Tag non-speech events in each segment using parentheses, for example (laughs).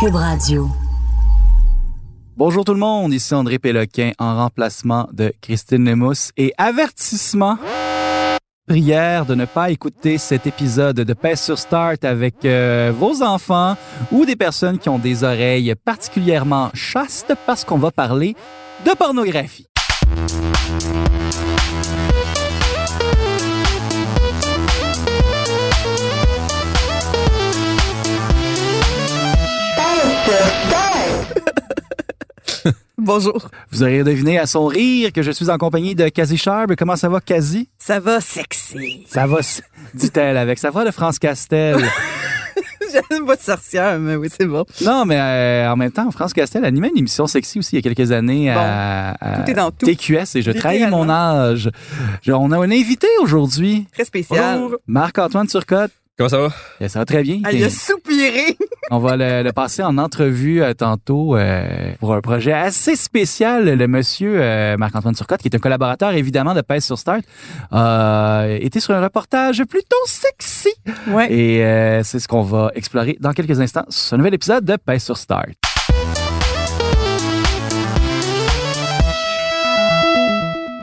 Cube Radio. Bonjour tout le monde, ici André Péloquin en remplacement de Christine Lemus et avertissement. Prière de ne pas écouter cet épisode de Pèse sur Start avec euh, vos enfants ou des personnes qui ont des oreilles particulièrement chastes parce qu'on va parler de pornographie. (laughs) Bonjour. Vous aurez deviné à son rire que je suis en compagnie de Kazi Sharp. Comment ça va, Kazi? Ça va sexy. Ça va, dit-elle avec sa voix de France Castel? (laughs) J'aime pas de sorcière, mais oui, c'est bon. Non, mais euh, en même temps, France Castel animait une émission sexy aussi il y a quelques années à, à tout est dans tout. TQS et je trahis mon Littéralement. âge. Je- on a un invité aujourd'hui, Très spécial. Marc-Antoine Turcotte. Comment ça va? Eh, Ça va très bien. Ah, il a soupiré. (laughs) On va le, le passer en entrevue euh, tantôt euh, pour un projet assez spécial. Le monsieur euh, Marc-Antoine Turcotte, qui est un collaborateur évidemment de Pèse sur Start, a été sur un reportage plutôt sexy. Ouais. Et euh, c'est ce qu'on va explorer dans quelques instants sur ce nouvel épisode de Pèse sur Start.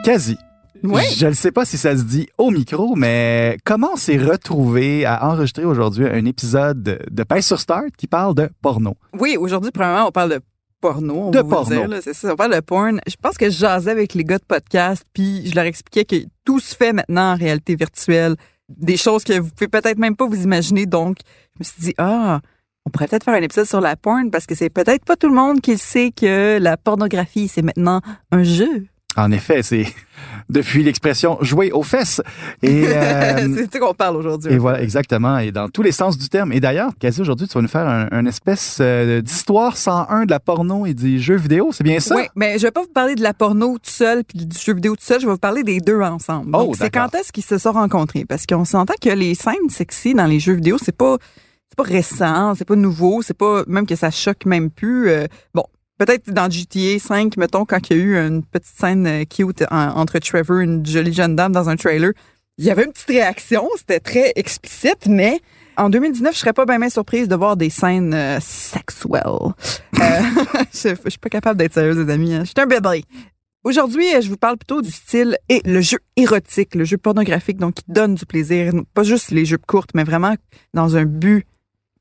Quasi. Ouais. Je ne sais pas si ça se dit au micro, mais comment on s'est retrouvé à enregistrer aujourd'hui un épisode de- Pèse sur Start qui parle de porno? Oui, aujourd'hui, premièrement, on parle de porno. On De va vous porno. dire, là, c'est ça, on parle de porn. Je pense que je jasais avec les gars de podcast, puis je leur expliquais que tout se fait maintenant en réalité virtuelle. Des choses que vous pouvez peut-être même pas vous imaginer. Donc, je me suis dit, ah, on pourrait peut-être faire un épisode sur la porn parce que c'est peut-être pas tout le monde qui sait que la pornographie, c'est maintenant un jeu. En effet, c'est (laughs) depuis l'expression jouer aux fesses. Et, (laughs) euh, c'est ça qu'on parle aujourd'hui. et voilà, exactement. Et dans tous les sens du terme. Et d'ailleurs, quasi aujourd'hui, tu vas nous faire un, un espèce euh, d'histoire 101 de la porno et des jeux vidéo. C'est bien ça? Oui, mais je vais pas vous parler de la porno tout seul puis du jeu vidéo tout seul, je vais vous parler des deux ensemble. Oh, Donc c'est quand est-ce qu'ils se sont rencontrés? Parce qu'on s'entend que les scènes sexy dans les jeux vidéo, c'est pas c'est pas récent, c'est pas nouveau, c'est pas même que ça choque même plus euh, bon, peut-être dans GTA 5 mettons quand il y a eu une petite scène euh, cute en- entre Trevor et une jolie jeune dame dans un trailer, il y avait une petite réaction, c'était très explicite mais en 2019, je serais pas bien bien surprise de voir des scènes euh, sexuelles. Euh, (laughs) je, je suis pas capable d'être sérieuse, les amis. hein. Je suis un bébé. Aujourd'hui, je vous parle plutôt du style et le jeu érotique, le jeu pornographique, donc qui donne du plaisir. Pas juste les jeux courtes, mais vraiment dans un but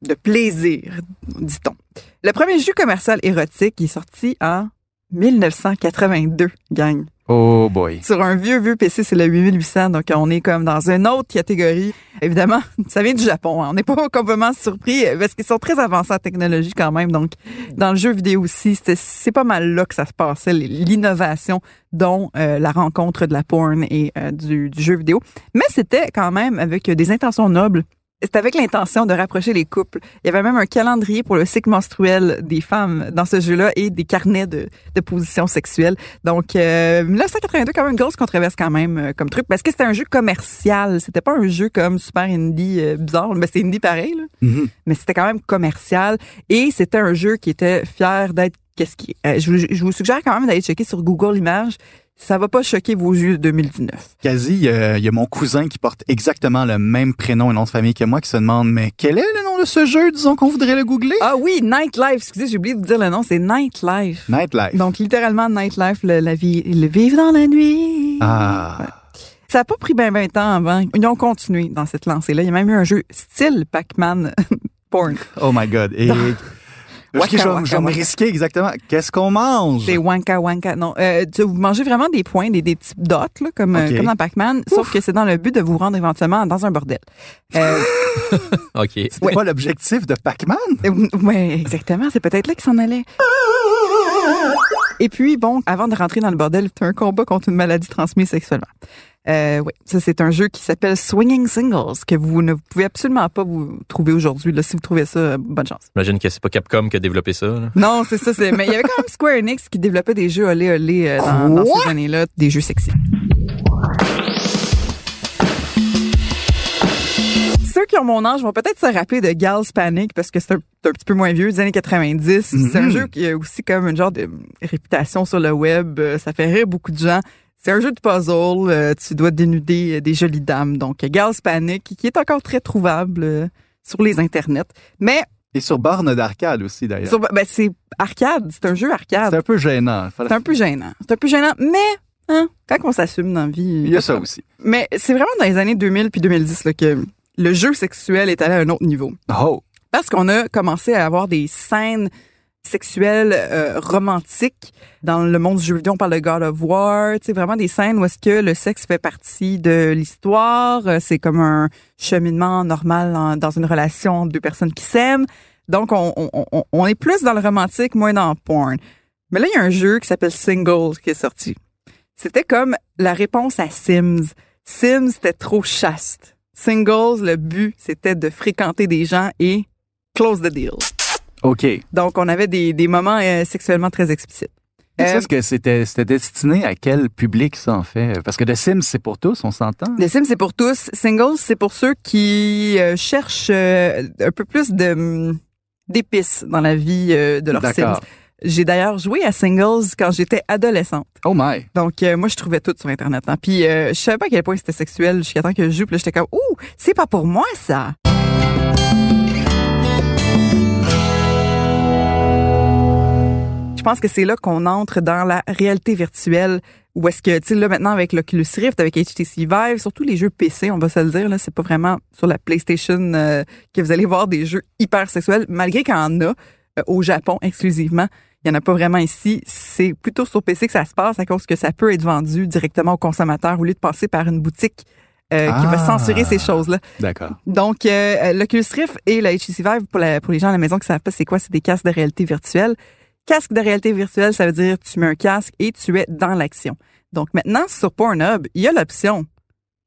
de plaisir, dit-on. Le premier jeu commercial érotique est sorti en 1982, gang. Oh boy. Sur un vieux, vieux PC, c'est le 8800, donc on est comme dans une autre catégorie. Évidemment, (laughs) ça vient du Japon. hein. On n'est pas (laughs) complètement surpris euh, parce qu'ils sont très avancés en technologie quand même. Donc, dans le jeu vidéo aussi, c'est pas mal là que ça se passait, l'innovation dont euh, la rencontre de la porn et euh, du, du jeu vidéo. Mais c'était quand même avec des intentions nobles. C'était avec l'intention de rapprocher les couples. Il y avait même un calendrier pour le cycle menstruel des femmes dans ce jeu-là et des carnets de, de positions sexuelles. Donc, euh, 1982, quand même une grosse controverse quand même euh, comme truc, parce que c'était un jeu commercial. C'était pas un jeu comme Super Indie euh, bizarre, mais c'est Indie pareil, là. Mhm. mais c'était quand même commercial et c'était un jeu qui était fier d'être qu'est-ce qui. euh, je, vous, je vous suggère quand même d'aller checker sur Google Images. Ça va pas choquer vos yeux de 2019. Quasi, il y, a il y a mon cousin qui porte exactement le même prénom et nom de famille que moi qui se demande mais quel est le nom de ce jeu, disons qu'on voudrait le googler? Ah oui, Nightlife. Excusez, j'ai oublié de vous dire le nom. C'est Nightlife. Nightlife. Donc littéralement Nightlife, le, la vie, le vivre dans la nuit. Ah. Ça n'a pas pris bien ben temps avant. Ils ont continué dans cette lancée-là. Il y a même eu un jeu style Pac-Man (laughs) porn. Oh my God. Et Waka, je, vais- waka, je vais me risquer exactement. Qu'est-ce qu'on mange? C'est wanka wanka. Non, euh, tu- vous mangez vraiment des points, des, des petits dots, là, comme, euh, comme dans Pac-Man, sauf que c'est dans le but de vous rendre éventuellement dans un bordel. Euh, (laughs) OK. C'était Ouais. pas l'objectif de Pac-Man? oui, exactement. C'est peut-être là qu'il s'en allait. Et puis, bon, avant de rentrer dans le bordel, c'est un combat contre une maladie transmise sexuellement. Euh, oui, ça c'est un jeu qui s'appelle Swinging Singles que vous ne pouvez absolument pas vous trouver aujourd'hui. Là, si vous trouvez ça, euh, bonne chance. J'imagine que c'est pas Capcom qui a développé ça. là. Non, c'est ça. c'est- Mais il y avait quand même Square Enix qui développait des jeux olé olé euh, dans, dans ces années-là, des jeux sexy. Ceux qui ont mon âge vont peut-être se rappeler de Gals Panic parce que c'est un, petit peu moins vieux, des années 90. C'est un Mhm. jeu qui a aussi comme une genre de réputation sur le web. Euh, Ça fait rire beaucoup de gens. C'est un jeu de puzzle. euh, Tu dois dénuder euh, des jolies dames. Donc, Gals Panic, qui est encore très trouvable euh, sur les internets. Mais Et sur borne d'arcade aussi, d'ailleurs. ben, c'est arcade. C'est un jeu arcade. C'est un peu gênant. C'est un peu gênant. C'est un peu gênant, mais hein, quand on s'assume dans la vie. Il y a ça aussi. Mais c'est vraiment dans les années 2000 puis 2010 là, que le jeu sexuel est allé à un autre niveau. Oh! Parce qu'on a commencé à avoir des scènes sexuelles euh, romantiques dans le monde du jeu vidéo. On parle de God of War, tu sais, vraiment des scènes où est-ce que le sexe fait partie de l'histoire. Euh, C'est comme un cheminement normal dans une relation entre deux personnes qui s'aiment. Donc, on, on, on- on est plus dans le romantique, moins dans le porn. Mais là, il y a un jeu qui s'appelle Singles qui est sorti. C'était comme la réponse à Sims. Sims, c'était trop chaste. Singles, le but, c'était de fréquenter des gens et close the deal. OK. Donc, on avait des, des moments euh, sexuellement très explicites. Euh, est-ce que c'était c'était destiné à quel public, ça, en fait? Parce que The Sims, c'est pour tous, on s'entend? Les Sims, c'est pour tous. Singles, c'est pour ceux qui euh, cherchent euh, un peu plus de hum, d'épices dans la vie euh, de leurs Sims. D'accord. J'ai d'ailleurs joué à Singles quand j'étais adolescente. Oh my! Donc, moi, je trouvais tout sur Internet. hein. Puis, je savais pas à quel point c'était sexuel jusqu'à temps que je joue. Puis là, j'étais comme, ouh, c'est pas pour moi, ça. Je pense que c'est là qu'on entre dans la réalité virtuelle. Où est-ce que, tu sais, là, maintenant, avec l'Oculus Rift, avec HTC Vive, surtout les jeux PC, on va se le dire, là, c'est pas vraiment sur la PlayStation euh, que vous allez voir des jeux hyper sexuels, malgré qu'il y en a euh, au Japon exclusivement. Il n'y en a pas vraiment ici. C'est plutôt sur PC que ça se passe à cause que ça peut être vendu directement au consommateur au lieu de passer par une boutique euh, qui va Ah. censurer ces choses-là. D'accord. Donc, l'Oculus Rift et la HTC Vive, pour, la- pour les gens à la maison qui savent pas c'est quoi, c'est des casques de réalité virtuelle. Casque de réalité virtuelle, ça veut dire tu mets un casque et tu es dans l'action. Donc maintenant, sur Pornhub, il y a l'option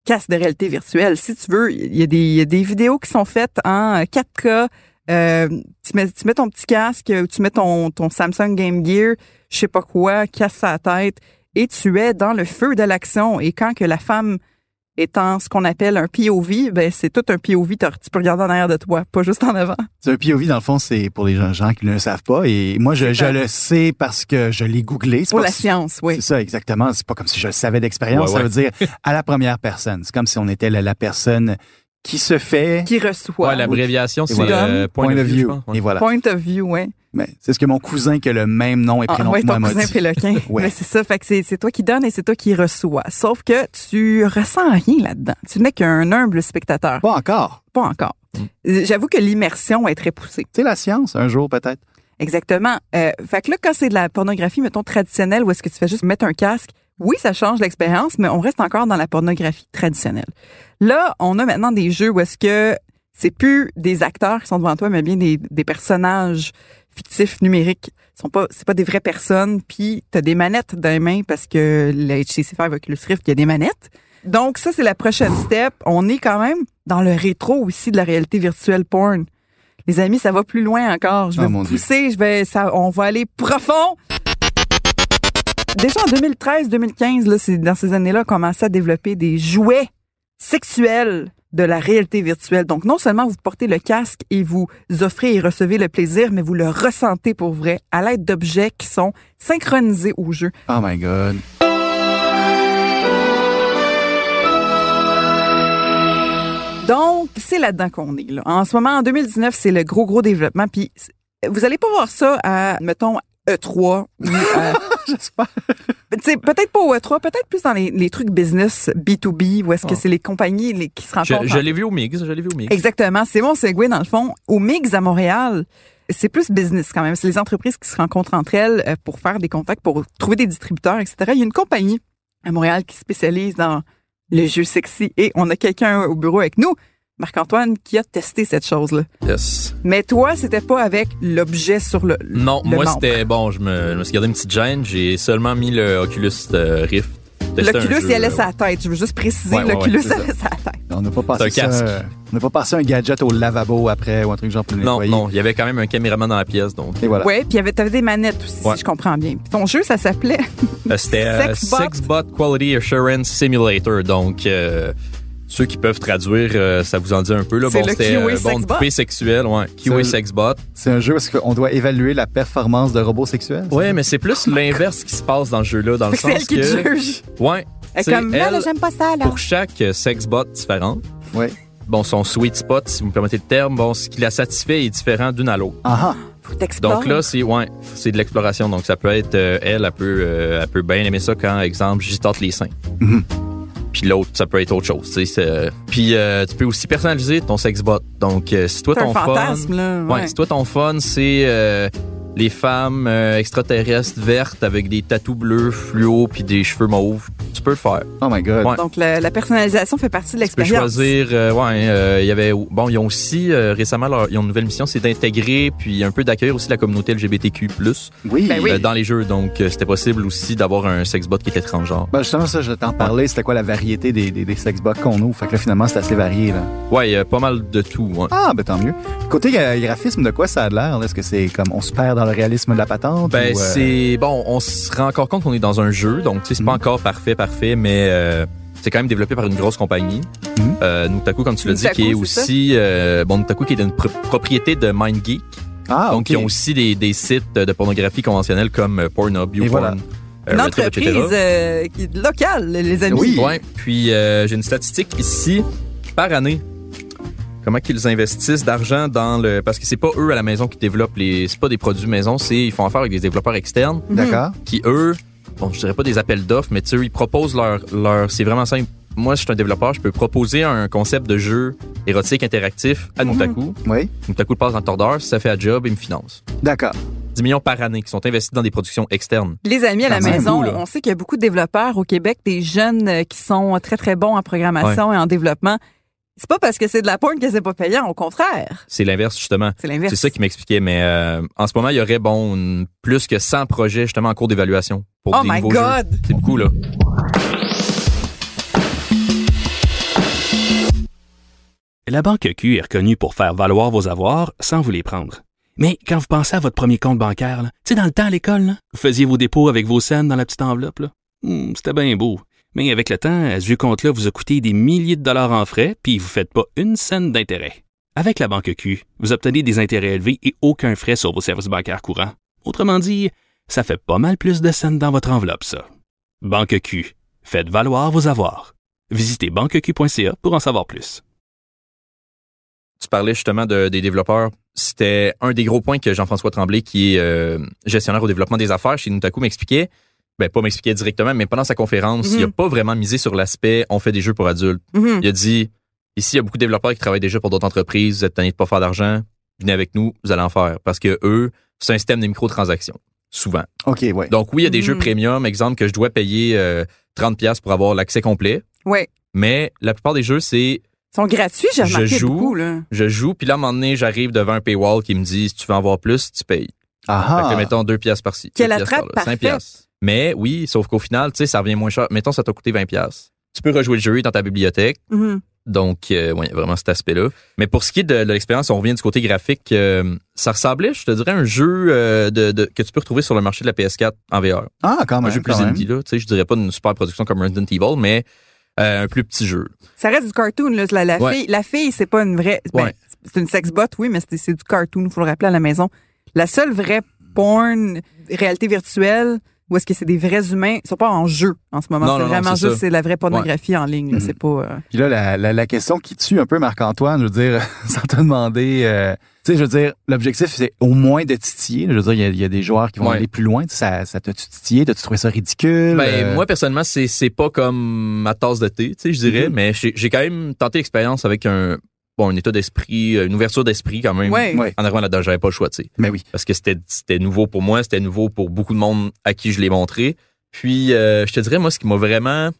casque de réalité virtuelle. Si tu veux, il y a des, vidéos qui sont faites en 4K. Euh, tu, mets, tu mets ton petit casque, tu mets ton, ton Samsung Game Gear, je sais pas quoi, casse sa tête, et tu es dans le feu de l'action. Et quand que la femme étant ce qu'on appelle un POV, ben c'est tout un POV, tu peux regarder en arrière de toi, pas juste en avant. C'est un POV, dans le fond, c'est pour les gens, gens qui ne le savent pas. Et moi, je, le sais parce que je l'ai googlé. Pour la si- science, oui. C'est ça, exactement. C'est pas comme si je le savais d'expérience. Ouais, Ça veut dire à la première personne. C'est comme si on était la, la personne qui se fait. Qui reçoit. Ouais, l'abréviation, c'est voilà. euh, point, of view. pense. Ouais. Et voilà. Point of view, ouais. Mais c'est ce que mon cousin qui a le même nom et Ah, prénom ouais, que moi ton cousin. Péloquin. Ouais. Mais c'est ça, fait que c'est, c'est toi qui donnes et c'est toi qui reçois. Sauf que tu ressens rien là-dedans. Tu n'es qu'un humble spectateur. Pas encore. Pas encore. Mm. J'avoue que l'immersion est très poussée. C'est la science, un jour peut-être. Exactement. Euh, fait que là, quand c'est de la pornographie, mettons, traditionnelle, où est-ce que tu fais juste mettre un casque, oui, ça change l'expérience, mais on reste encore dans la pornographie traditionnelle. Là, on a maintenant des jeux où est-ce que c'est plus des acteurs qui sont devant toi, mais bien des, des personnages fictifs numériques. Ils sont pas, c'est pas des vraies personnes. Puis t'as des manettes dans les mains parce que la HTC Vive Oculus Rift, il y a des manettes. Donc ça, c'est la prochaine step. On est quand même dans le rétro aussi de la réalité virtuelle porn. Les amis, ça va plus loin encore. Je vais vous Dieu. pousser, je vais, ça, on va aller profond. Déjà en 2013-2015, là, c'est dans ces années-là, on commençait à développer des jouets sexuels de la réalité virtuelle. Donc, non seulement vous portez le casque et vous offrez et recevez le plaisir, mais vous le ressentez pour vrai à l'aide d'objets qui sont synchronisés au jeu. Oh my God. Donc, c'est là-dedans qu'on est. Là. En ce moment, en 2019, c'est le gros, gros développement. Puis, vous allez pas voir ça à, mettons, E3 ou à- J'espère. Tu sais, peut-être pas au E3, peut-être plus dans les, les trucs business B2B, où est-ce que Ah. c'est les compagnies les, qui se rencontrent. je l'ai vu au Mix, je l'ai vu au Mix. Exactement. C'est mon segue, dans le fond. Au MIGS à Montréal, c'est plus business quand même. C'est les entreprises qui se rencontrent entre elles euh, pour faire des contacts, pour trouver des distributeurs, etc. Il y a une compagnie à Montréal qui spécialise dans le jeu sexy et on a quelqu'un au bureau avec nous, Marc-Antoine, qui a testé cette chose-là. Yes. Mais toi, c'était pas avec l'objet sur le. Non, le moi c'était bon, je me, je me suis gardé une petite gêne. J'ai seulement mis le Oculus euh, Rift L'Oculus, il allait sa tête. Je veux juste préciser, Ouais, l'Oculus ouais, allait sa tête. On n'a pas passé C'est un ça, casque. on n'a pas passé un gadget au lavabo après ou un truc genre pour le Non, nettoyer. non, il y avait quand même un caméraman dans la pièce, donc Et voilà. Ouais, puis il y avait, t'avais des manettes aussi, Ouais. si je comprends bien. Puis ton jeu, ça s'appelait euh, c'était euh, Sexbot. Sexbot Quality Assurance Simulator. Donc, euh, ceux qui peuvent traduire, euh, ça vous en dit un peu. Là. Bon, le c'était euh, bon, Sexbot. QA sexuel, ouais. Le- Sexbot. C'est un jeu parce qu'on doit évaluer la performance de robots sexuels. Ouais, mais c'est plus l'inverse qui se passe dans ce jeu-là, dans le c'est elle sens qui te que. juge. Ouais. Elle est t'sais, comme, là, elle, j'aime pas ça, là. pour chaque euh, sexbot différent, Ouais. bon, son sweet spot, si vous me permettez le terme, bon, ce qui la satisfait est différent d'une à l'autre. Ah ah. Faut t'explorer. Donc là, c'est ouais, c'est de l'exploration. Donc ça peut être euh, elle, elle peut, euh, elle peut bien aimer ça quand, exemple, j'y tente les seins. Mhm. Puis l'autre, ça peut être autre chose. tu sais, c'est- Puis euh, tu peux aussi personnaliser ton sexbot. Donc euh, si toi un ton fun, là. ouais, Ouais. si toi ton fun, c'est euh, les femmes euh, extraterrestres vertes avec des tatous bleus fluo puis des cheveux mauves, peux le faire. Oh my god. Ouais. Donc, la, la personnalisation fait partie de Tu peux l'expérience. choisir, euh, ouais, euh, il y avait, bon, ils ont aussi euh, récemment, leur, ils ont une nouvelle mission, c'est d'intégrer puis un peu d'accueillir aussi la communauté LGBTQ+ Oui. Ben oui. euh, dans les jeux. Donc, euh, c'était possible aussi d'avoir un sexbot qui était transgenre. Ben, justement, ça, je t'en parler. C'était quoi la variété des, des, des sexbots qu'on ouvre? Fait que là, finalement, c'est assez varié, là. Ouais, euh, pas mal de tout. ouais. Ah, ben tant mieux. Côté euh, graphisme, de quoi ça a l'air? Est-ce que c'est comme on se perd dans le réalisme de la patente? Ben, euh, c'est bon, on se rend encore compte qu'on est dans un jeu, donc tu sais, c'est pas Mhm. encore parfait, parfait, mais euh, c'est quand même développé par une grosse compagnie. Mhm. Euh, Nutaku, comme tu l'as dit, qui est aussi euh, bon, Nutaku qui est une pro- propriété de MindGeek, Ah, donc ils ont aussi des, des sites de pornographie conventionnels comme Pornhub, YouPorn, voilà. euh, Une entreprise euh, locale, les amis. Oui. Ouais, puis euh, j'ai une statistique ici par année. Comment qu'ils investissent d'argent dans le parce que c'est pas eux à la maison qui développent les c'est pas des produits maison, c'est ils font affaire avec des développeurs externes. D'accord. qui eux bon, je dirais pas des appels d'offres mais tu sais ils proposent leur leur c'est vraiment simple. Moi, je suis un développeur, je peux proposer un concept de jeu érotique interactif à Mhm. Nutaku. Oui. Nutaku le passe dans le tordeur, si ça fait un job, il me finance. D'accord. 10 millions par année qui sont investis dans des productions externes. Les amis à la maison, on sait qu'il y a beaucoup de développeurs au Québec, des jeunes qui sont très, très bons en programmation et en développement. C'est pas parce que c'est de la porn que c'est pas payant, au contraire. C'est l'inverse justement. C'est l'inverse. C'est ça qui m'expliquait. Mais euh, en ce moment, il y aurait bon une- plus que 100 projets justement en cours d'évaluation pour Oh des my nouveaux jeux. God! C'est beaucoup là. La Banque Q est reconnue pour faire valoir vos avoirs sans vous les prendre. Mais quand vous pensez à votre premier compte bancaire, là, tu sais, dans le temps à l'école, là, vous faisiez vos dépôts avec vos scènes dans la petite enveloppe, là. Hmm, c'était bien beau. Mais avec le temps, à ce compte-là vous a coûté des milliers de dollars en frais, puis vous ne faites pas une scène d'intérêt. Avec la Banque Q, vous obtenez des intérêts élevés et aucun frais sur vos services bancaires courants. Autrement dit, ça fait pas mal plus de scènes dans votre enveloppe, ça. Banque Q, faites valoir vos avoirs. Visitez banqueq.ca pour en savoir plus. Tu parlais justement de- des développeurs. C'était un des gros points que Jean-François Tremblay, qui est euh, gestionnaire au développement des affaires chez Nutaku, m'expliquait. Ben, pas m'expliquait directement, mais pendant sa conférence, Mhm. il a pas vraiment misé sur l'aspect on fait des jeux pour adultes. Mhm. Il a dit ici, il y a beaucoup de développeurs qui travaillent déjà pour d'autres entreprises, vous êtes tannés de pas faire d'argent, venez avec nous, vous allez en faire. Parce que eux, c'est un système de microtransactions, souvent. OK, ouais. Donc oui, il y a des Mhm. jeux premium, exemple que je dois payer euh, 30$ pour avoir l'accès complet, Ouais. mais la plupart des jeux, c'est Ils sont gratuits, j'ai Je remarqué joue. beaucoup, là. je joue, puis là, à un moment donné, j'arrive devant un paywall qui me dit si tu veux en voir plus, tu payes. Ah Fait que mettons 2 piastres par-ci. Quelle deux attrape par-là, cinq parfaite. Mais oui, sauf qu'au final, tu sais, ça revient moins cher. Mettons, ça t'a coûté 20 piastres. Tu peux rejouer le jeu dans ta bibliothèque. Mhm. Donc, euh, ouais, vraiment cet aspect-là. Mais pour ce qui est de, de l'expérience, on revient du côté graphique. euh, ça ressemblait, je te dirais, à un jeu euh, de, de- que tu peux retrouver sur le marché de la PS4 en VR. Ah, quand Un même. jeu plus indie, là. Tu sais, je dirais pas une super production comme Resident Evil, mais euh, un plus petit jeu. Ça reste du cartoon, là. La, la Ouais. fille, la fille, c'est pas une vraie. ben, Ouais. c'est une sexbot, oui, mais c'est c'est du cartoon, il faut le rappeler à la maison. La seule vraie porn, réalité virtuelle, où est-ce que c'est des vrais humains, ils sont pas en jeu en ce moment. Non, C'est vraiment c'est juste, ça. c'est la vraie pornographie en ligne. là. Mhm. C'est pas. euh, Puis là, la, la, la question qui tue un peu Marc-Antoine, je veux dire, (laughs) sans te demander, euh, tu sais, je veux dire, l'objectif, c'est au moins de titiller. Je veux dire, il y a- il y, a des joueurs qui vont Ouais. aller plus loin. Tu sais, Ça, ça t'a-tu titillé? T'as-tu trouvé ça ridicule? Ben, Euh, moi, personnellement, c'est, c'est pas comme ma tasse de thé, tu sais, je dirais, Mhm. mais j'ai, j'ai quand même tenté l'expérience avec un, bon, un état d'esprit, une ouverture d'esprit quand même. Ouais. Ouais. En arrivant là-dedans, j'avais pas le choix, tu sais. Ben oui. Parce que c'était, c'était nouveau pour moi, c'était nouveau pour beaucoup de monde à qui je l'ai montré. Puis, euh, je te dirais, moi, ce qui m'a vraiment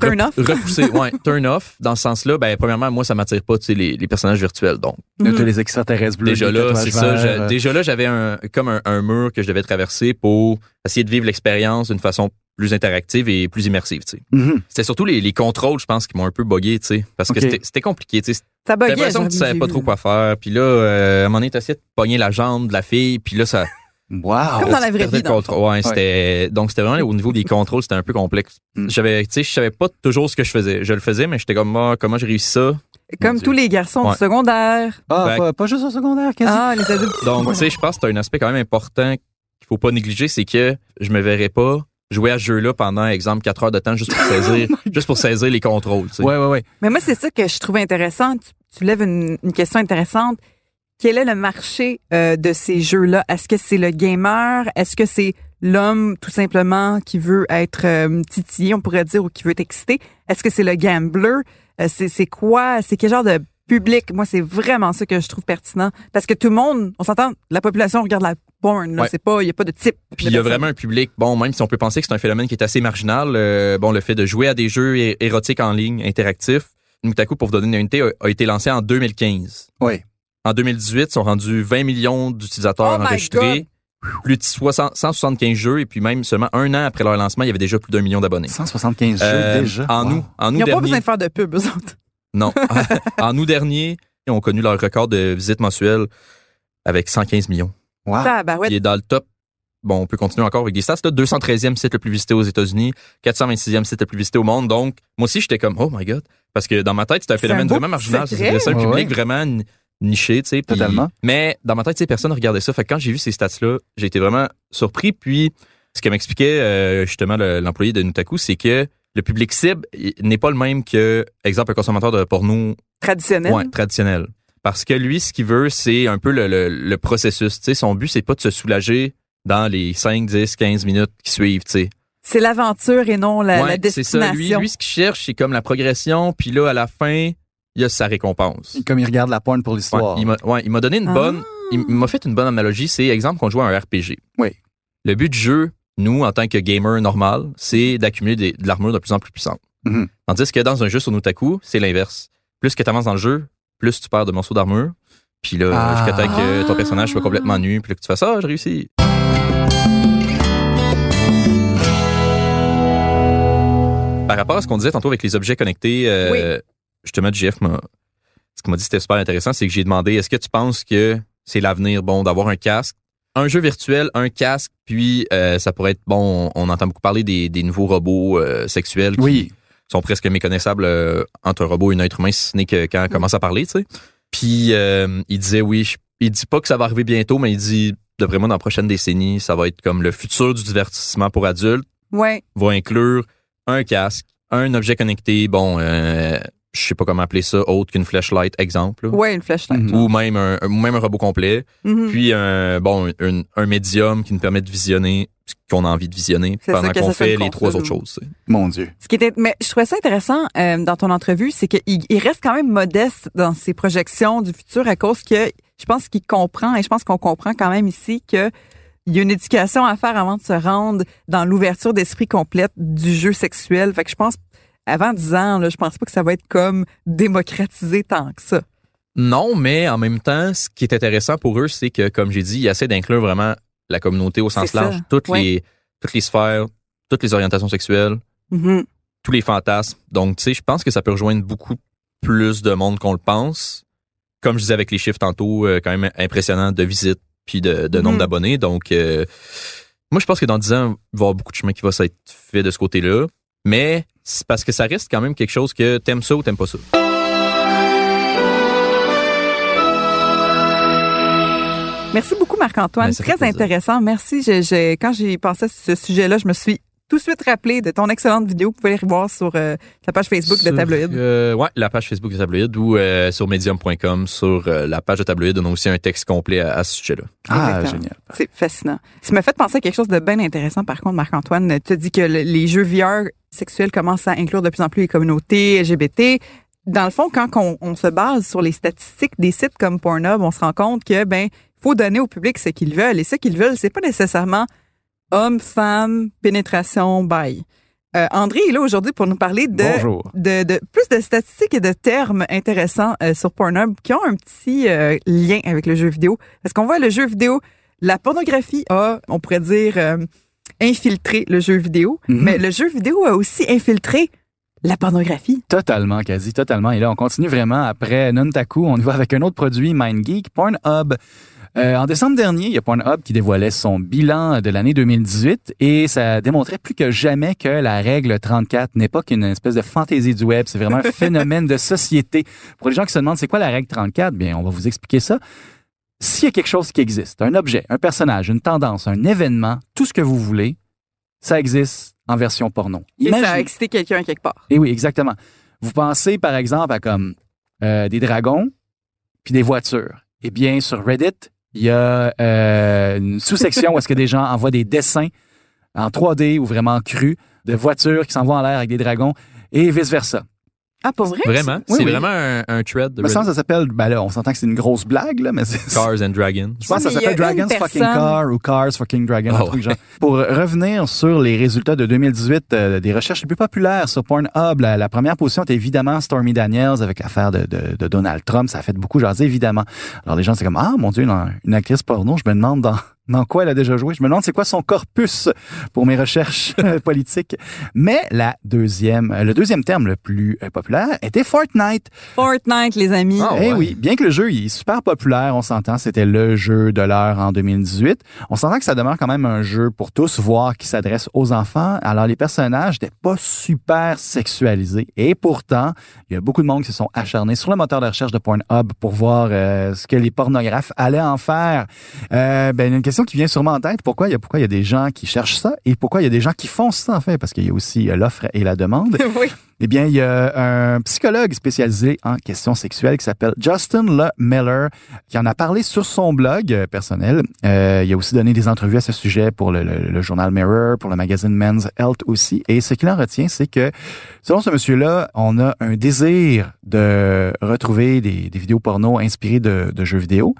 Turn rep- off. repoussé, (laughs) ouais, turn off, dans ce sens-là, ben, premièrement, moi, ça m'attire pas, tu sais, les, les personnages virtuels. Donc, Mhm. les extraterrestres bleus. déjà là, c'est ça. je- euh, déjà là, j'avais un, comme un, un mur que je devais traverser pour essayer de vivre l'expérience d'une façon plus interactive et plus immersive. Tu sais. Mhm. C'était surtout les, les contrôles, je pense, qui m'ont un peu tu sais, parce que c'était- compliqué. Tu sais. Ça buguait. l'impression que tu savais pas trop quoi faire. Puis là, euh, à un moment donné, t'essayais de pogner la jambe de la fille, puis là, ça... (laughs) Wow. Comme dans la vraie vie, dans le. Ouais, c'était donc c'était vraiment au niveau des contrôles, c'était un peu complexe. Mm. J'avais tu sais, je savais pas toujours ce que je faisais. Je le faisais mais j'étais comme ah, comment j'ai réussi ça? Comme tous les garçons Ouais. du secondaire. Ah, pas juste au secondaire, quasi. Ah, les adultes. Donc tu sais, je pense que c'est un aspect quand même important qu'il faut pas négliger, c'est que je me verrais pas jouer à ce jeu-là pendant exemple 4 heures de temps juste pour (laughs) saisir juste pour saisir les contrôles, tu sais. Ouais, ouais, ouais. Mais moi, c'est ça que je trouvais intéressant. Tu, tu lèves une, une question intéressante. Quel est le marché euh, de ces jeux-là? Est-ce que c'est le gamer? Est-ce que c'est l'homme, tout simplement, qui veut être euh, titillé, on pourrait dire, ou qui veut être excité? Est-ce que c'est le gambler? Euh, c'est, c'est quoi? C'est quel genre de public? Moi, c'est vraiment ça que je trouve pertinent. Parce que tout le monde, on s'entend, la population regarde la porn. Là. Ouais. C'est pas, il n'y a pas de type. Puis il y a vraiment un public, bon, même si on peut penser que c'est un phénomène qui est assez marginal, euh, bon, le fait de jouer à des jeux érotiques en ligne, interactifs, Nutaku, pour vous donner une unité, a, a été lancé en 2015. Oui. En 2018, ils sont rendus 20 millions d'utilisateurs Oh enregistrés, plus de 60 175 jeux, et puis même seulement un an après leur lancement, il y avait déjà plus d'un million d'abonnés. 175 Euh, jeux déjà? En Wow. août, en Ils n'ont pas besoin de faire de pub, eux autres. Non, (laughs) en août dernier, ils ont connu leur record de visites mensuelles avec 115 millions. Wow. Il est dans le top. Bon, on peut continuer encore avec des stats. Là, 213e site le plus visité aux États-Unis, 426e site le plus visité au monde. Donc, moi aussi, j'étais comme, oh my God. Parce que dans ma tête, c'est un phénomène un vraiment marginal. C'est un public ouais. vraiment ni- niché, tu sais. Totalement. Mais dans ma tête, tu sais, personne regardait ça. Fait que quand j'ai vu ces stats-là, j'ai été vraiment surpris. Puis, ce que m'expliquait euh, justement le- l'employé de Nutaku, c'est que le public cible n'est pas le même que, exemple, un consommateur de porno Traditionnel. Ouais, traditionnel. Parce que lui, ce qu'il veut, c'est un peu le, le, le processus. Tu sais, son but, c'est pas de se soulager dans les 5, 10, 15 minutes qui suivent. C'est l'aventure et non la, Ouais, la c'est ça. destination. Lui, lui, ce qu'il cherche, c'est comme la progression, puis là, à la fin, il y a sa récompense. Comme il regarde la porn pour Ouais, l'histoire. il m'a ouais, il m'a donné une Ah. bonne... Il m'a fait une bonne analogie. C'est, exemple, qu'on joue à un RPG. Oui. Le but du jeu, nous, en tant que gamer normal, c'est d'accumuler des- de l'armure de plus en plus puissante. Mhm. Tandis que dans un jeu sur Nutaku, c'est l'inverse. Plus que tu avances dans le jeu, plus tu perds de morceaux d'armure. Puis là, Ah. jusqu'à temps que ton personnage soit complètement nu, puis là, que tu fasses ça, j'ai réussi. Par rapport à ce qu'on disait tantôt avec les objets connectés, euh, justement, JF m'a. Ce qu'il m'a dit, c'était super intéressant, c'est que j'ai demandé est-ce que tu penses que c'est l'avenir, bon, d'avoir un casque, un jeu virtuel, un casque, puis euh, ça pourrait être, bon, on, on entend beaucoup parler des, des nouveaux robots euh, sexuels qui Oui. sont presque méconnaissables euh, entre un robot et un être humain, si ce n'est que quand on commence à parler, tu sais. Puis euh, il disait, oui, je- il dit pas que ça va arriver bientôt, mais il dit, d'après moi, dans la prochaine décennie, ça va être comme le futur du divertissement pour adultes Ouais. va inclure un casque, un objet connecté, bon, euh, je sais pas comment appeler ça, autre qu'une flashlight, exemple, là. Ouais, une flashlight. Ou même un, même un robot complet, Mhm. puis un bon un, un médium qui nous permet de visionner ce qu'on a envie de visionner pendant qu'on fait les trois autres choses. Mon Dieu. Ce qui était, mais je trouvais ça intéressant euh, dans ton entrevue, c'est qu'il il reste quand même modeste dans ses projections du futur à cause que je pense qu'il comprend et je pense qu'on comprend quand même ici que il y a une éducation à faire avant de se rendre dans l'ouverture d'esprit complète du jeu sexuel. Fait que je pense, avant 10 ans, là, je pense pas que ça va être comme démocratisé tant que ça. Non, mais en même temps, ce qui est intéressant pour eux, c'est que, comme j'ai dit, ils essaient d'inclure vraiment la communauté au sens large, toutes ouais. les toutes les sphères, toutes les orientations sexuelles, Mhm. tous les fantasmes. Donc, tu sais, je pense que ça peut rejoindre beaucoup plus de monde qu'on le pense. Comme je disais avec les chiffres tantôt, euh, quand même impressionnant de visites puis de, de nombre Mhm. d'abonnés. Donc, euh, moi, je pense que dans 10 ans, il va y avoir beaucoup de chemin qui va s'être fait de ce côté-là. Mais c'est parce que ça reste quand même quelque chose que t'aimes ça ou t'aimes pas ça. Merci beaucoup, Marc-Antoine. Ben, Très plaisir. intéressant. Merci. Je- je- quand j'ai pensé à ce sujet-là, je me suis tout de suite rappelé de ton excellente vidéo. Vous pouvez aller revoir sur euh, la page Facebook de Tabloïd. euh, ouais, la page Facebook de Tabloïd ou euh, sur medium.com, sur euh, la page de Tabloïd, on a aussi un texte complet à, à ce sujet-là. Ah, Exactement. génial. C'est fascinant. Tu m'as fait penser à quelque chose de bien intéressant, par contre, Marc-Antoine. Tu as dit que le- les jeux VR sexuels commencent à inclure de plus en plus les communautés LGBT. Dans le fond, quand on, on se base sur les statistiques des sites comme Pornhub, on se rend compte que, ben, faut donner au public ce qu'ils veulent. Et ce qu'ils veulent, c'est pas nécessairement homme, femme, pénétration, bail. Euh, André est là aujourd'hui pour nous parler de, Bonjour. de, de plus de statistiques et de termes intéressants euh, sur Pornhub qui ont un petit euh, lien avec le jeu vidéo. Parce qu'on voit le jeu vidéo, la pornographie a, on pourrait dire, euh, infiltré le jeu vidéo, Mhm. mais le jeu vidéo a aussi infiltré la pornographie. Totalement, quasi, totalement. Et là, on continue vraiment après Nuntaku. On y va avec un autre produit, MindGeek, Pornhub. Euh, en décembre dernier, il y a Pornhub qui dévoilait son bilan de l'année 2018 et ça démontrait plus que jamais que la règle 34 n'est pas qu'une espèce de fantaisie du web. C'est vraiment un (laughs) phénomène de société. Pour les gens qui se demandent c'est quoi la règle 34, bien, on va vous expliquer ça. S'il y a quelque chose qui existe, un objet, un personnage, une tendance, un événement, tout ce que vous voulez, ça existe en version porno. Et ça a excité quelqu'un quelque part. et oui, exactement. Vous pensez, par exemple, à comme euh, des dragons puis des voitures. Eh bien, sur Reddit, il y a euh, une sous-section où est-ce que des gens envoient des dessins en 3D ou vraiment crus de voitures qui s'en vont en l'air avec des dragons et vice-versa. Ah, pour vrai? Vraiment? C'est oui. vraiment un, un thread de Me semble que ça s'appelle, ben là, on s'entend que c'est une grosse blague, là, mais c'est... Cars and Dragons. Je pense que ça s'appelle Dragons Fucking Car ou Cars Fucking Dragon, un Oh. truc genre. Pour revenir sur les résultats de 2018 euh, des recherches les plus populaires sur Pornhub, la, la première position était évidemment Stormy Daniels avec l'affaire de, de, de Donald Trump. Ça a fait beaucoup jaser, évidemment. Alors les gens, c'est comme, ah mon Dieu, une, une actrice porno, je me demande dans, dans quoi elle a déjà joué? Je me demande c'est quoi son corpus pour mes recherches (laughs) politiques? Mais la deuxième, euh, le deuxième terme le plus euh, populaire était Fortnite. Fortnite, les amis. Ah, Eh ouais. oui, bien que le jeu il est super populaire, on s'entend, c'était le jeu de l'heure en 2018. On s'entend que ça demeure quand même un jeu pour tous, voire qui s'adresse aux enfants. Alors les personnages n'étaient pas super sexualisés. Et pourtant, il y a beaucoup de monde qui se sont acharnés sur le moteur de recherche de Pornhub pour voir euh, ce que les pornographes allaient en faire. Euh, ben, il y a une question qui vient sûrement en tête. Pourquoi il y a, pourquoi il y a des gens qui cherchent ça et pourquoi il y a des gens qui font ça, en fait? Parce qu'il y a aussi euh, l'offre et la demande. (laughs) oui. Eh bien, il y a un psychologue spécialisé en questions sexuelles qui s'appelle Justin Le Miller, qui en a parlé sur son blog euh, personnel. Euh, il a aussi donné des entrevues à ce sujet pour le, le- le journal Mirror, pour le magazine Men's Health aussi. Et ce qu'il en retient, c'est que, selon ce monsieur-là, on a un désir de retrouver des, des vidéos porno inspirées de, de jeux vidéo.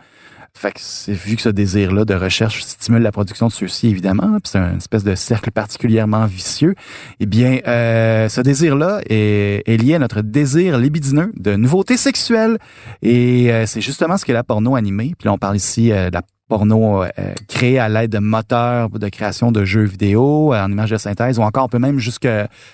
Fait que c'est vu que ce désir-là de recherche stimule la production de ceux-ci, évidemment, puis c'est une espèce de cercle particulièrement vicieux, eh bien, euh, ce désir-là est, est lié à notre désir libidineux de nouveautés sexuelles. Et euh, c'est justement ce qu'est la porno animée. Puis là, on parle ici euh, de la porno euh, créée à l'aide de moteurs de création de jeux vidéo euh, en images de synthèse, ou encore on peut même jusque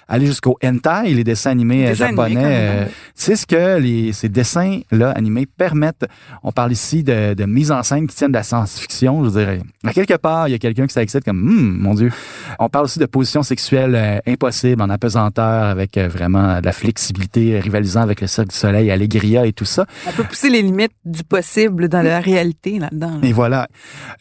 aller jusqu'au hentai, les dessins animés euh, Dessins japonais. euh, c'est ce que les, ces dessins-là animés permettent. On parle ici de, de mise en scène qui tiennent de la science-fiction, je dirais. À quelque part, il y a quelqu'un qui s'excite comme, Hum, mon Dieu. On parle aussi de positions sexuelles euh, impossibles en apesanteur avec euh, vraiment de la flexibilité rivalisant avec le Cirque du Soleil, Allegria et tout ça. On peut pousser les limites du possible dans la réalité là-dedans. là. Et voilà.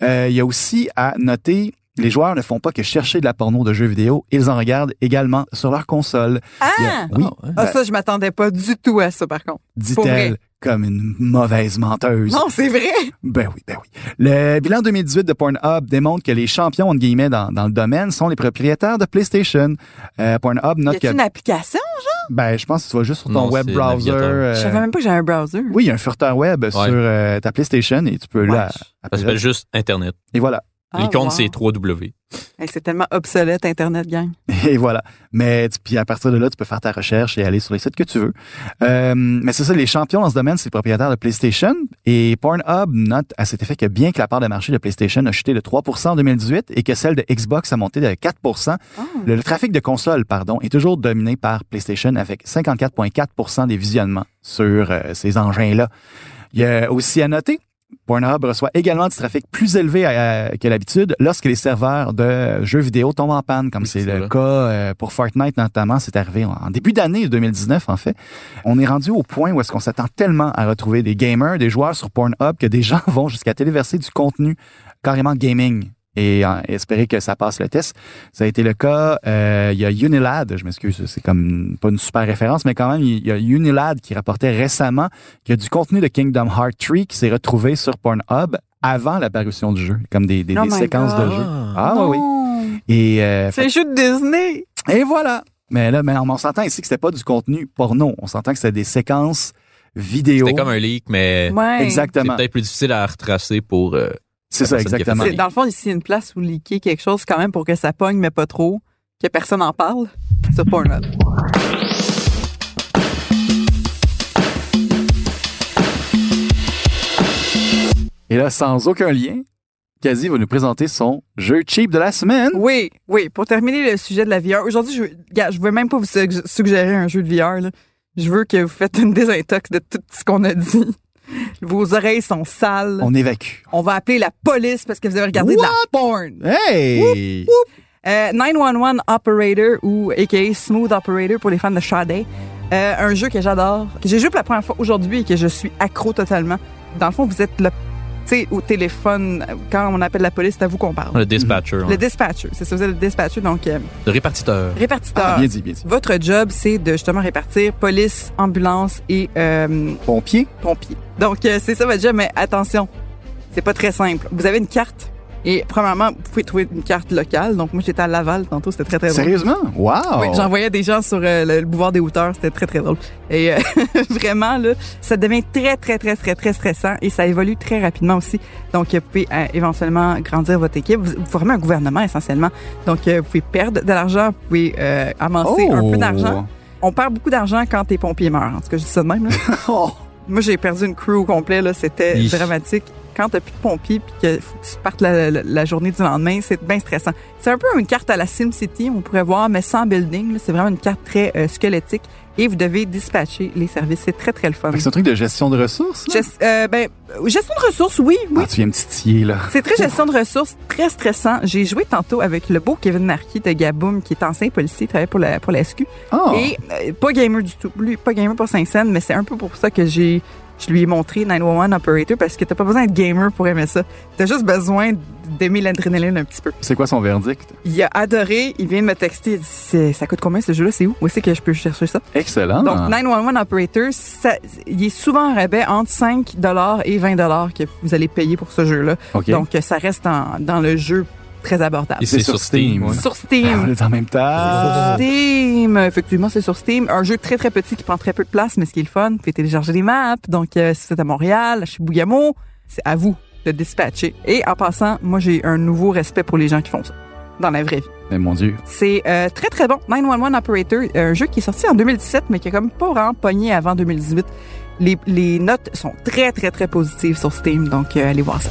Euh, il y a aussi à noter, les joueurs ne font pas que chercher de la porno de jeux vidéo, ils en regardent également sur leur console. Y a- Ah! oui, Ah, ouais. Ah, ça, je m'attendais pas du tout à ça, par contre. Dit-elle comme une mauvaise menteuse. Non, c'est vrai. Ben oui, ben oui. Le bilan 2018 de Pornhub démontre que les champions, entre guillemets, dans, dans le domaine sont les propriétaires de PlayStation. Euh, Pornhub note que, une application? ben, je pense que tu vas juste sur ton Non, web browser. euh, Je savais même pas que j'avais un browser. oui, il y a un furteur web sur euh, ta PlayStation et tu peux là. Ça s'appelle juste Internet. Et voilà. Ah, Les comptes, wow. c'est 3W. Hey, c'est tellement obsolète, Internet, gang. (laughs) Et voilà. Mais puis à partir de là, tu peux faire ta recherche et aller sur les sites que tu veux. Euh, mais c'est ça, les champions dans ce domaine, c'est les propriétaires de PlayStation. Et Pornhub note à cet effet que bien que la part de marché de PlayStation a chuté de 3 en 2018 et que celle de Xbox a monté de 4 Ah. le, le trafic de consoles, pardon, est toujours dominé par PlayStation avec 54,4% des visionnements sur euh, ces engins-là. Il y a aussi à noter Pornhub reçoit également du trafic plus élevé à- à- que l'habitude lorsque les serveurs de jeux vidéo tombent en panne, comme Oui, c'est le vrai. cas euh, pour Fortnite notamment. C'est arrivé en, en début d'année 2019, en fait. On est rendu au point où est-ce qu'on s'attend tellement à retrouver des gamers, des joueurs sur Pornhub, que des (laughs) gens vont jusqu'à téléverser du contenu carrément gaming et euh, espérer que ça passe le test. Ça a été le cas. euh, il y a Unilad, je m'excuse, c'est comme pas une super référence, mais quand même, il y a Unilad qui rapportait récemment qu'il y a du contenu de Kingdom Hearts 3 qui s'est retrouvé sur Pornhub avant l'apparition du jeu, comme des, des, Oh des séquences de jeu. Ah oui, oui. Euh, C'est un jeu de Disney. et voilà. Mais là, mais on s'entend ici que c'était pas du contenu porno. On s'entend que c'était des séquences vidéo. C'était comme un leak, mais Ouais. c'est Exactement. peut-être plus difficile à retracer pour. euh, C'est ça, exactement. C'est- Dans le fond, ici, une place où liquer quelque chose quand même pour que ça pogne, mais pas trop, que personne en parle. Sur Pornhub. Et là, sans aucun lien, Kazi va nous présenter son jeu cheap de la semaine. Oui, oui. Pour terminer le sujet de la VR, aujourd'hui, je, je veux même pas vous sug- suggérer un jeu de VR. là. Je veux que vous faites une désintox de tout ce qu'on a dit. (laughs) Vos oreilles sont sales. On évacue. On va appeler la police parce que vous avez regardé de la porn. Hey! Euh, 911 Operator ou aka Smooth Operator pour les fans de Sade. Euh, un jeu que j'adore, que j'ai joué pour la première fois aujourd'hui et que je suis accro totalement. Dans le fond, vous êtes le, sais, au téléphone, quand on appelle la police, c'est à vous qu'on parle. Le dispatcher. Le dispatcher, c'est ça, vous êtes le dispatcher, donc euh, Le répartiteur. répartiteur. Ah, bien dit, bien dit. Votre job, c'est de justement répartir police, ambulance et euh, Pompier? pompiers. Donc, euh, c'est ça votre job, mais attention, c'est pas très simple. Vous avez une carte et, premièrement, vous pouvez trouver une carte locale. Donc, moi, j'étais à Laval tantôt, c'était très, très drôle. Sérieusement? Wow! Oui, j'envoyais des gens sur euh, le, le boulevard des hauteurs, c'était très très drôle. Et euh, (laughs) vraiment là, ça devient très très très très très stressant et ça évolue très rapidement aussi. Donc vous pouvez euh, éventuellement grandir votre équipe, vous, vous formez un gouvernement essentiellement. Donc vous pouvez perdre de l'argent, vous pouvez amasser un peu d'argent. On perd beaucoup d'argent quand tes pompiers meurent. En tout cas, je dis ça de même. là. (laughs) Oh! Moi, j'ai perdu une crew au complet là, c'était dramatique. Quand t'as plus de pompiers puis que faut que tu partes la, la- la journée du lendemain, c'est bien stressant. C'est un peu une carte à la SimCity, on pourrait voir, mais sans building. C'est vraiment une carte très euh, squelettique et vous devez dispatcher les services. C'est très très le fun. C'est un truc de gestion de ressources? là? Gest- euh, ben, gestion de ressources, oui, oui. Ah, tu viens me titiller, là. C'est très gestion de ressources, très stressant. J'ai joué tantôt avec le beau Kevin Marquis de Gaboum, qui est ancien policier, il travaille pour la, pour la SQ. Ah! Et euh, pas gamer du tout. Lui, pas gamer pour Saint-Saëns, mais c'est un peu pour ça que j'ai je lui ai montré 911 Operator parce que t'as pas besoin d'être gamer pour aimer ça. T'as juste besoin d'aimer l'adrénaline un petit peu. C'est quoi son verdict? Il a adoré, il vient de me texter, il dit ça coûte combien ce jeu-là, c'est où? Où c'est que je peux chercher ça? Excellent. Donc 911 Operator, ça- il est souvent en rabais entre 5 et 20 que vous allez payer pour ce jeu-là. Donc ça reste en- dans le jeu très abordable. Et c'est sur Steam. ouais. Sur Ah, Steam. on est en même temps. Steam, effectivement, c'est sur Steam. Un jeu très très petit qui prend très peu de place, mais ce qui est le fun, pouvez télécharger les maps. Donc, euh, si vous êtes à Montréal, chez Bougamo, c'est à vous de dispatcher. Et en passant, moi, j'ai un nouveau respect pour les gens qui font ça dans la vraie vie. Mais mon Dieu. C'est euh, très très bon. 911 Operator, un jeu qui est sorti en 2017, mais qui a comme pas vraiment pogné avant 2018. Les, les notes sont très très très positives sur Steam, donc euh, allez voir ça.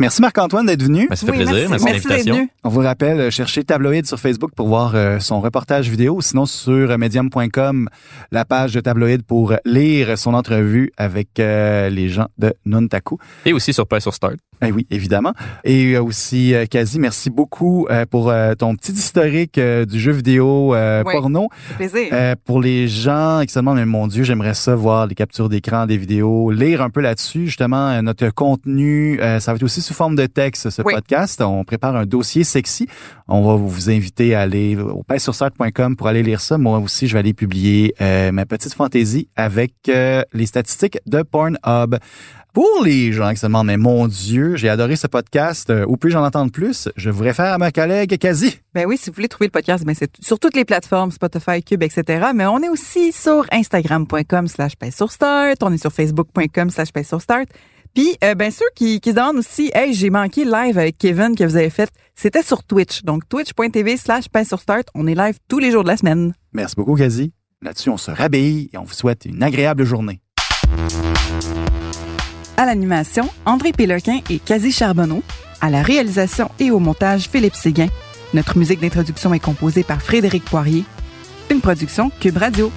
Merci Marc-Antoine d'être venu. Ben, ça fait Oui, plaisir. merci. Merci, l'invitation. venu. On vous rappelle, euh, cherchez Tabloïd sur Facebook pour voir euh, son reportage vidéo, sinon sur euh, medium.com, la page de Tabloïd pour lire son entrevue avec les gens de Nuntaku. Et aussi sur Play sur Start. Eh oui, évidemment. Et aussi, Kazi, merci beaucoup pour ton petit historique du jeu vidéo Oui. porno. Ça fait plaisir. Pour les gens qui se demandent, mais mon Dieu, j'aimerais ça voir des captures d'écran, des vidéos, lire un peu là-dessus. Justement, notre contenu, ça va être aussi sous forme de texte, ce Oui. podcast. On prépare un dossier sexy. On va vous inviter à aller au painsursart.com pour aller lire ça. Moi aussi, je vais aller publier euh, ma petite fantaisie avec euh, les statistiques de Pornhub. Pour les gens qui se demandent, mais mon Dieu, j'ai adoré ce podcast. Euh, où puis-je en entendre plus? Je vous réfère à ma collègue Kazi. Ben oui, si vous voulez trouver le podcast, ben c'est sur toutes les plateformes, Spotify, Cube, etc. Mais on est aussi sur Instagram.com slash. On est sur Facebook.com slash start. Puis, euh, ben ceux qui, qui se demandent aussi, hey, j'ai manqué le live avec Kevin que vous avez fait, c'était sur Twitch. Donc, twitch.tv slash sur start. On est live tous les jours de la semaine. Merci beaucoup, Kazi. Là-dessus, on se rhabille et on vous souhaite une agréable journée. À l'animation, André Péloquin et Cathy Charbonneau. À la réalisation et au montage, Philippe Séguin. Notre musique d'introduction est composée par Frédéric Poirier. Une production Cube Radio.